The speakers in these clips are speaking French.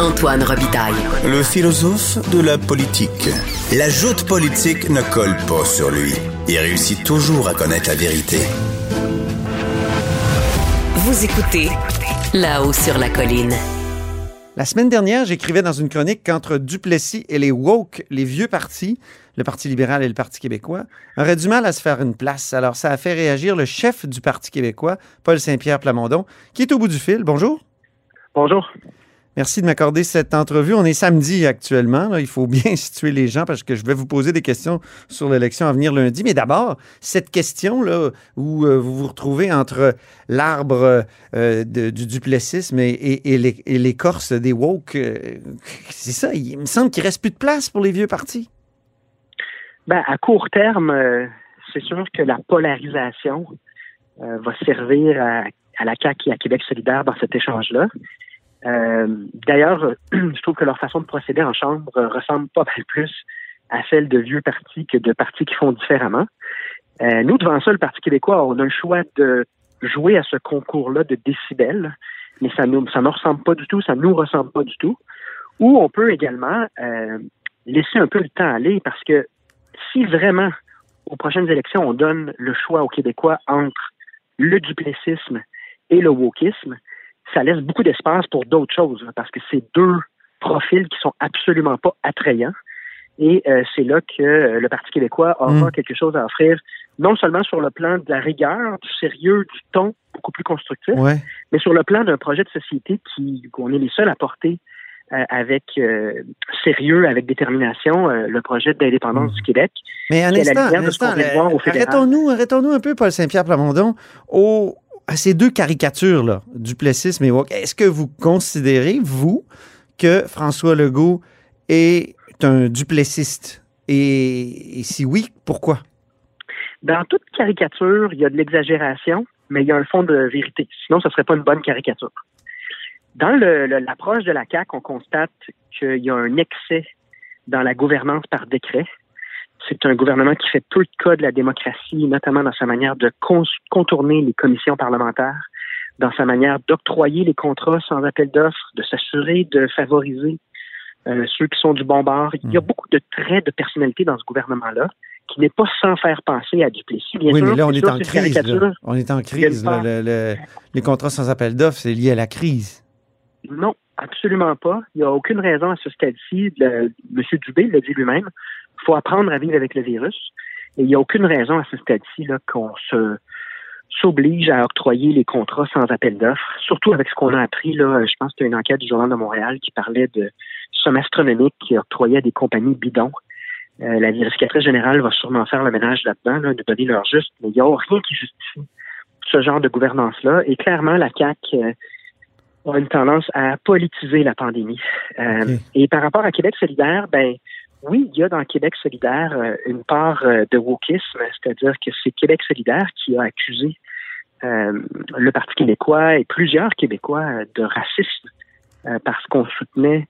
Antoine Robitaille. Le philosophe de la politique. La joute politique ne colle pas sur lui. Il réussit toujours à connaître la vérité. Vous écoutez là-haut sur la colline. La semaine dernière, j'écrivais dans une chronique qu'entre Duplessis et les woke, les vieux partis, le Parti libéral et le Parti québécois, auraient du mal à se faire une place. Alors, ça a fait réagir le chef du Parti québécois, Paul Saint-Pierre Plamondon, qui est au bout du fil. Bonjour. Bonjour. Merci de m'accorder cette entrevue. On est samedi actuellement. Il faut bien situer les gens parce que je vais vous poser des questions sur l'élection à venir lundi. Mais d'abord, cette question-là où euh, vous vous retrouvez entre l'arbre euh, du duplessisme et, l'écorce des woke, euh, c'est ça. Il me semble qu'il reste plus de place pour les vieux partis. Ben, à court terme, c'est sûr que la polarisation va servir à, à la CAQ et à Québec solidaire dans cet échange-là. Euh, d'ailleurs, je trouve que leur façon de procéder en chambre ressemble pas mal plus à celle de vieux partis que de partis qui font différemment. Euh, nous, devant ça, le Parti québécois, on a le choix de jouer à ce concours-là de décibels, mais ça ne ressemble pas du tout, ça nous ressemble pas du tout. Ou on peut également euh, laisser un peu le temps aller parce que si vraiment aux prochaines élections, on donne le choix aux Québécois entre le duplessisme et le wokisme, ça laisse beaucoup d'espace pour d'autres choses, parce que c'est deux profils qui sont absolument pas attrayants. Et euh, c'est là que euh, le Parti québécois aura mm. quelque chose à offrir, non seulement sur le plan de la rigueur, du sérieux, du ton beaucoup plus constructif, mais sur le plan d'un projet de société qui qu'on est les seuls à porter euh, avec sérieux, avec détermination, le projet d'indépendance mm. du Québec. Mais un instant, arrêtons-nous, arrêtons-nous un peu, Paul Saint-Pierre Plamondon, au, à ces deux caricatures, là, duplessisme et woke, est-ce que vous considérez, vous, que François Legault est un duplessiste? Et, si oui, pourquoi? Dans toute caricature, il y a de l'exagération, mais il y a un fond de vérité. Sinon, ce ne serait pas une bonne caricature. Dans l'approche de la CAQ, on constate qu'il y a un excès dans la gouvernance par décret. C'est un gouvernement qui fait peu de cas de la démocratie, notamment dans sa manière de contourner les commissions parlementaires, dans sa manière d'octroyer les contrats sans appel d'offres, de s'assurer de favoriser euh, ceux qui sont du bon bord. Il y a hmm. beaucoup de traits de personnalité dans ce gouvernement-là qui n'est pas sans faire penser à Duplessis. Bien oui, mais là, on est, en crise, on est en crise. les contrats sans appel d'offres, c'est lié à la crise. Non, absolument pas. Il n'y a aucune raison à ce stade-ci. M. Dubé l'a dit lui-même il faut apprendre à vivre avec le virus. Et il n'y a aucune raison à ce stade-ci qu'on se s'oblige à octroyer les contrats sans appel d'offres, surtout avec ce qu'on a appris. Là, je pense que c'était une enquête du Journal de Montréal qui parlait de sommes astronomiques qui octroyaient à des compagnies bidons. Euh, la vérificatrice générale va sûrement faire le ménage là-dedans, là, de donner leur juste, mais il n'y a rien qui justifie ce genre de gouvernance-là. Et clairement, la CAC euh, a une tendance à politiser la pandémie. Euh, et par rapport à Québec solidaire, ben oui, il y a dans Québec solidaire euh, une part euh, de wokisme, c'est-à-dire que c'est Québec solidaire qui a accusé euh, le Parti québécois et plusieurs Québécois de racisme parce qu'on soutenait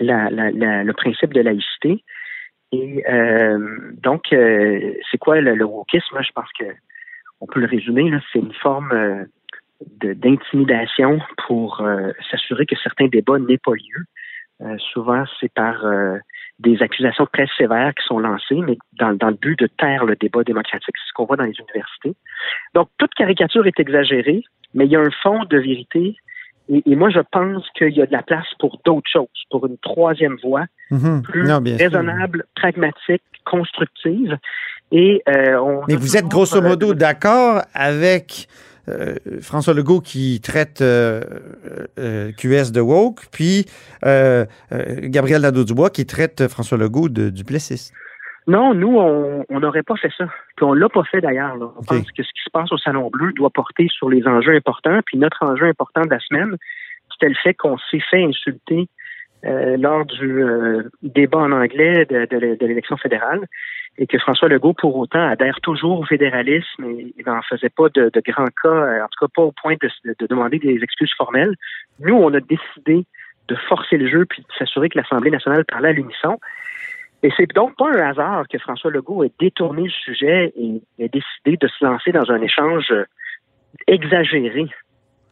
le principe de laïcité. Et donc, c'est quoi le, wokisme? Je pense que on peut le résumer, c'est une forme d'intimidation pour s'assurer que certains débats n'aient pas lieu. souvent, c'est par des accusations très sévères qui sont lancées, mais dans, le but de taire le débat démocratique. C'est ce qu'on voit dans les universités. Donc, toute caricature est exagérée, mais il y a un fond de vérité. Et, moi, je pense qu'il y a de la place pour d'autres choses, pour une troisième voie mhm. plus raisonnable, pragmatique, constructive. Et euh, on Mais vous êtes grosso modo d'accord avec euh, François Legault qui traite euh, euh, QS de woke, puis Gabriel Nadeau-Dubois qui traite François Legault de duplessiste. Non, nous, on n'aurait pas fait ça. Puis on l'a pas fait d'ailleurs. On pense que ce qui se passe au Salon Bleu doit porter sur les enjeux importants. Puis notre enjeu important de la semaine, c'était le fait qu'on s'est fait insulter lors du débat en anglais de l'élection fédérale et que François Legault, pour autant, adhère toujours au fédéralisme et, n'en faisait pas de, grands cas, euh, en tout cas pas au point de, demander des excuses formelles. Nous, on a décidé de forcer le jeu puis de s'assurer que l'Assemblée nationale parlait à l'unisson. Et c'est donc pas un hasard que François Legault ait détourné le sujet et ait décidé de se lancer dans un échange exagéré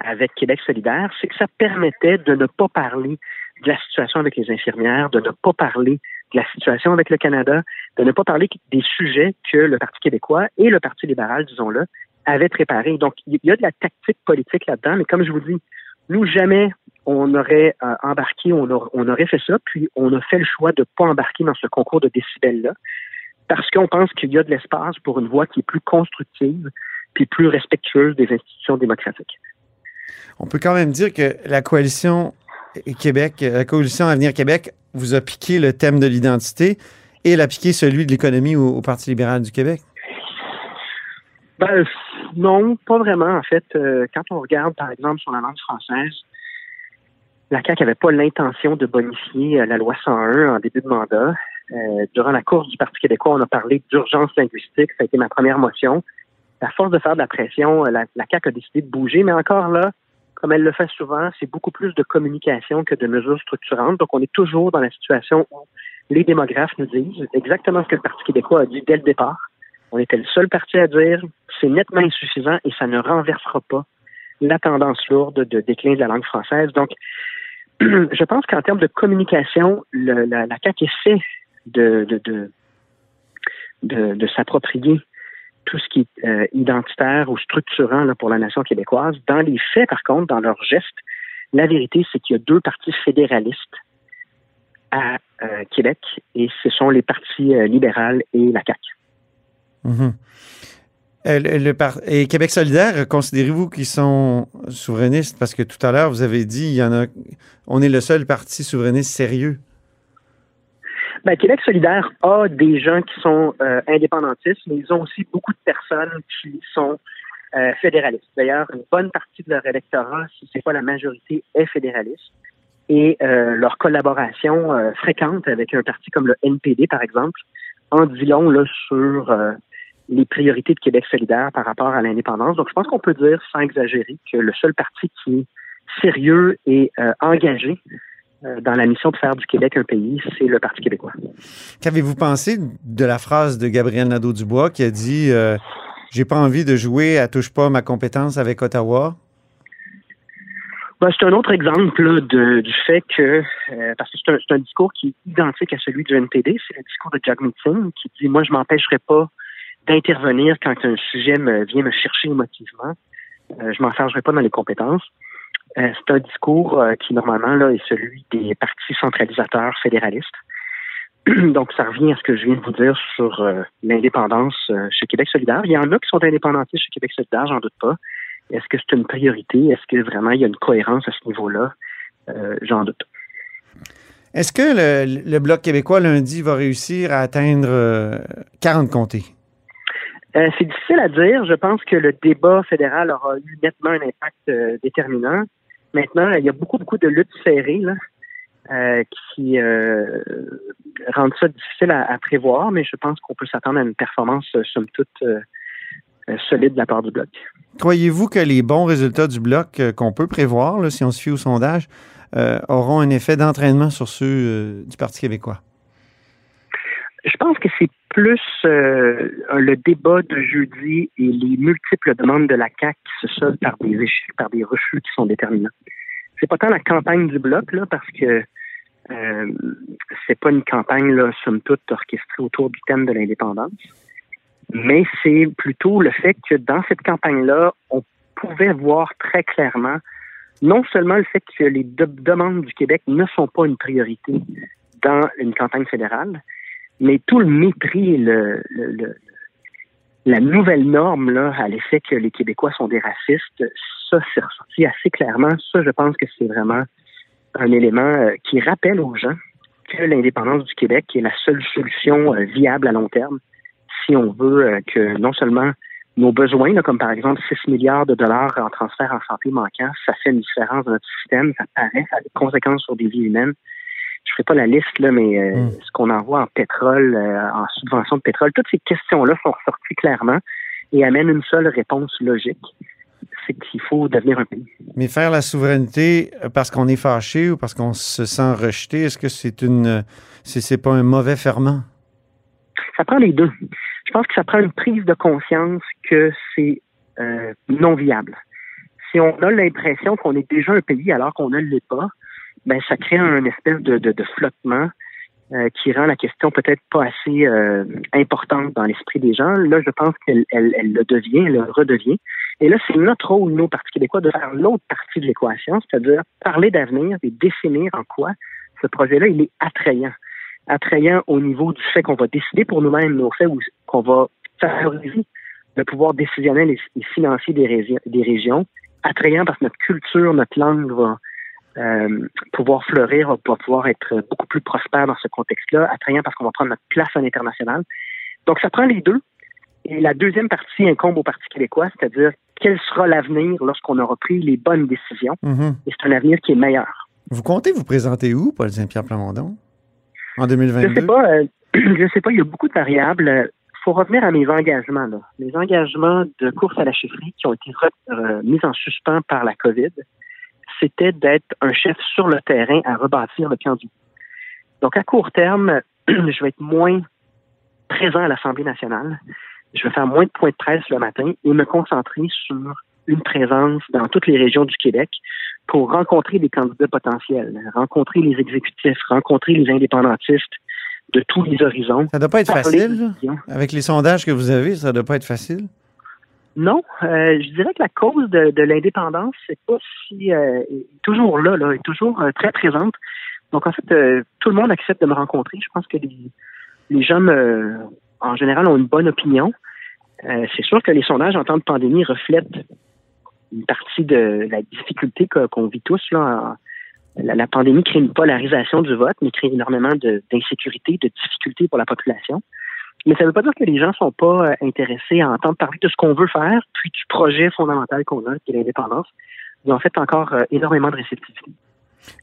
avec Québec solidaire, c'est que ça permettait de ne pas parler de la situation avec les infirmières, de ne pas parler de la situation avec le Canada, de ne pas parler des sujets que le Parti québécois et le Parti libéral, disons-le, avaient préparés. Donc, il y a de la tactique politique là-dedans, mais comme je vous dis, nous, jamais on aurait euh, embarqué, on, on, aurait fait ça, puis on a fait le choix de ne pas embarquer dans ce concours de décibels-là, parce qu'on pense qu'il y a de l'espace pour une voie qui est plus constructive, puis plus respectueuse des institutions démocratiques. On peut quand même dire que la coalition Québec, la coalition Avenir Québec vous a piqué le thème de l'identité et elle piqué celui de l'économie au, Parti libéral du Québec? Ben, non, pas vraiment. En fait, euh, quand on regarde, par exemple, sur la langue française, la CAQ n'avait pas l'intention de bonifier euh, la loi 101 en début de mandat. Euh, durant la course du Parti québécois, on a parlé d'urgence linguistique. Ça a été ma première motion. À force de faire de la pression, la, la CAQ a décidé de bouger, mais encore là, comme elle le fait souvent, c'est beaucoup plus de communication que de mesures structurantes. Donc, on est toujours dans la situation où les démographes nous disent exactement ce que le Parti québécois a dit dès le départ. On était le seul parti à dire c'est nettement insuffisant et ça ne renversera pas la tendance lourde de déclin de la langue française. Donc, je pense qu'en termes de communication, la, la CAQ essaie de, de, de, de, de s'approprier tout ce qui est euh, identitaire ou structurant là, pour la nation québécoise. Dans les faits, par contre, dans leurs gestes, la vérité, c'est qu'il y a deux partis fédéralistes à euh, Québec et ce sont les partis euh, libéral et la CAQ. Mhm. et Québec solidaire, considérez-vous qu'ils sont souverainistes? Parce que tout à l'heure, vous avez dit, il y en a, on est le seul parti souverainiste sérieux. Ben, Québec solidaire a des gens qui sont euh, indépendantistes, mais ils ont aussi beaucoup de personnes qui sont euh, fédéralistes. D'ailleurs, une bonne partie de leur électorat, si c'est pas la majorité, est fédéraliste. Et euh, leur collaboration fréquente avec un parti comme le NPD, par exemple, en dit long là, sur les priorités de Québec solidaire par rapport à l'indépendance. Donc, je pense qu'on peut dire, sans exagérer, que le seul parti qui est sérieux et engagé euh, dans la mission de faire du Québec un pays, c'est le Parti québécois. Qu'avez-vous pensé de la phrase de Gabriel Nadeau-Dubois qui a dit euh, J'ai pas envie de jouer à touche pas ma compétence avec Ottawa? Ben, c'est un autre exemple du fait que, euh, parce que c'est un, discours qui est identique à celui du NPD, c'est le discours de Jack Meeting qui dit Moi, je m'empêcherai pas d'intervenir quand un sujet me vient me chercher émotivement. je m'en chargerai pas dans les compétences. Euh, c'est un discours euh, qui, normalement, là, est celui des partis centralisateurs fédéralistes. Donc, ça revient à ce que je viens de vous dire sur euh, l'indépendance chez Québec solidaire. Il y en a qui sont indépendantistes chez Québec solidaire, j'en doute pas. Est-ce que c'est une priorité? Est-ce que vraiment il y a une cohérence à ce niveau-là? j'en doute. Est-ce que le, le, Bloc québécois lundi va réussir à atteindre 40 comtés? c'est difficile à dire. Je pense que le débat fédéral aura eu nettement un impact déterminant. Maintenant, il y a beaucoup, beaucoup de luttes serrées là, euh, qui euh, rendent ça difficile à, prévoir, mais je pense qu'on peut s'attendre à une performance, euh, somme toute, solide de la part du Bloc. Croyez-vous que les bons résultats du Bloc qu'on peut prévoir, si on se fie au sondage, auront un effet d'entraînement sur ceux du Parti québécois? Je pense que c'est plus le débat de jeudi et les multiples demandes de la CAC qui se soldent par des échecs, par des refus qui sont déterminants c'est pas tant la campagne du bloc, là, parce que euh, c'est pas une campagne, somme toute, orchestrée autour du thème de l'indépendance. Mais c'est plutôt le fait que dans cette campagne-là, on pouvait voir très clairement non seulement le fait que les demandes du Québec ne sont pas une priorité dans une campagne fédérale, mais tout le mépris, le, le, la nouvelle norme là, à l'effet que les Québécois sont des racistes, ça, c'est ressorti assez clairement. Ça, je pense que c'est vraiment un élément euh, qui rappelle aux gens que l'indépendance du Québec est la seule solution euh, viable à long terme si on veut euh, que non seulement nos besoins, comme par exemple 6 milliards de dollars en transfert en santé manquant, ça fait une différence dans notre système, ça paraît, ça a des conséquences sur des vies humaines. Je ne ferai pas la liste, là, mais mm. ce qu'on envoie en pétrole, en subvention de pétrole, toutes ces questions-là sont ressorties clairement et amènent une seule réponse logique c'est qu'il faut devenir un pays. Mais faire la souveraineté parce qu'on est fâché ou parce qu'on se sent rejeté, est-ce que c'est une c'est pas un mauvais ferment? Ça prend les deux. Je pense que ça prend une prise de conscience que c'est euh, non viable. Si on a l'impression qu'on est déjà un pays alors qu'on ne l'est pas, ben ça crée un espèce de, de, de flottement euh, qui rend la question peut-être pas assez euh, importante dans l'esprit des gens. Là, je pense qu'elle elle, elle le devient, elle le redevient. Et là, c'est notre rôle, nous, Parti québécois, de faire l'autre partie de l'équation, c'est-à-dire parler d'avenir et définir en quoi ce projet-là, il est attrayant. Attrayant au niveau du fait qu'on va décider pour nous-mêmes, nos faits, ou qu'on va favoriser le pouvoir décisionnel et, financier des, régions. Attrayant parce que notre culture, notre langue va euh, pouvoir fleurir, va pouvoir être beaucoup plus prospère dans ce contexte-là, attrayant parce qu'on va prendre notre place à l'international. Donc, ça prend les deux. Et la deuxième partie incombe au Parti québécois, c'est-à-dire quel sera l'avenir lorsqu'on aura pris les bonnes décisions. Mm-hmm. Et c'est un avenir qui est meilleur. Vous comptez vous présenter où, Paul Saint-Pierre Plamondon, en 2022? Je sais pas. Euh, je sais pas. Il y a beaucoup de variables. Il faut revenir à mes engagements. Là. Mes engagements de course à la chefferie qui ont été euh, mis en suspens par la COVID c'était d'être un chef sur le terrain à rebâtir le camp du. Donc, à court terme, je vais être moins présent à l'Assemblée nationale. Je vais faire moins de points de presse le matin et me concentrer sur une présence dans toutes les régions du Québec pour rencontrer des candidats potentiels, rencontrer les exécutifs, rencontrer les indépendantistes de tous les horizons. Ça ne doit pas être facile. Avec les sondages que vous avez, ça ne doit pas être facile. Non, euh, je dirais que la cause de, l'indépendance, c'est euh, est toujours là, est toujours euh, très présente. Donc en fait, tout le monde accepte de me rencontrer. Je pense que les, gens, en général, ont une bonne opinion. c'est sûr que les sondages en temps de pandémie reflètent une partie de la difficulté qu'on vit tous. La, pandémie crée une polarisation du vote, mais crée énormément d'insécurité, de difficultés pour la population. Mais ça ne veut pas dire que les gens ne sont pas euh, intéressés à entendre parler de ce qu'on veut faire, puis du projet fondamental qu'on a, qui est l'indépendance. Ils ont fait encore euh, énormément de réceptivité.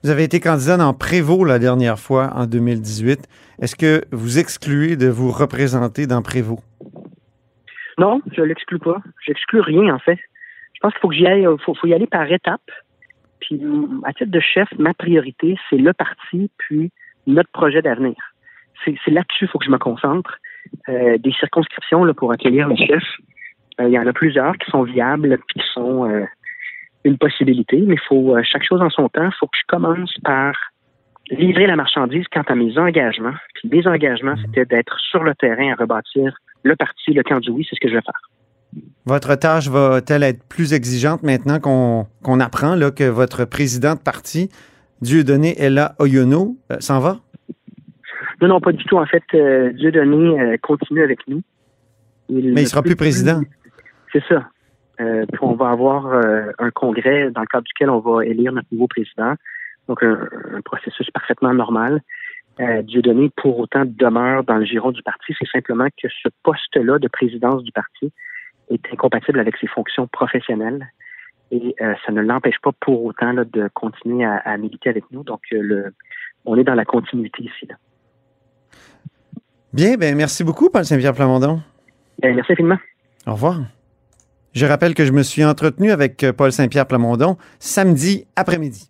Vous avez été candidat dans Prévost la dernière fois, en 2018. Est-ce que vous excluez de vous représenter dans Prévost? Non, je ne l'exclus pas. J'exclus rien, en fait. Je pense qu'il faut que j'y aille, faut, faut y aller par étapes. Puis, à titre de chef, ma priorité, c'est le parti, puis notre projet d'avenir. C'est là-dessus qu'il faut que je me concentre. Euh, des circonscriptions pour accueillir les chefs. Euh, il y en a plusieurs qui sont viables, qui sont euh, une possibilité, mais il faut chaque chose en son temps. Il faut que je commence par livrer la marchandise quant à mes engagements. Puis mes engagements, c'était d'être sur le terrain à rebâtir le parti, le camp du oui, c'est ce que je vais faire. Votre tâche va-t-elle être plus exigeante maintenant qu'on apprend que votre président de parti, Dieudonné Ella Oyono, s'en va? Non, non, pas du tout. En fait, euh, Dieu donné euh, continue avec nous. Mais il sera plus président. C'est ça. Euh, puis on va avoir un congrès dans le cadre duquel on va élire notre nouveau président. Donc, un, processus parfaitement normal. Dieu donné, pour autant, demeure dans le giron du parti. C'est simplement que ce poste-là de présidence du parti est incompatible avec ses fonctions professionnelles et ça ne l'empêche pas pour autant de continuer à, à, militer avec nous. Donc, le, on est dans la continuité ici. Là. Bien, ben merci beaucoup, Paul Saint-Pierre Plamondon. Ben, merci infiniment. Au revoir. Je rappelle que je me suis entretenu avec euh, Paul Saint-Pierre Plamondon samedi après-midi.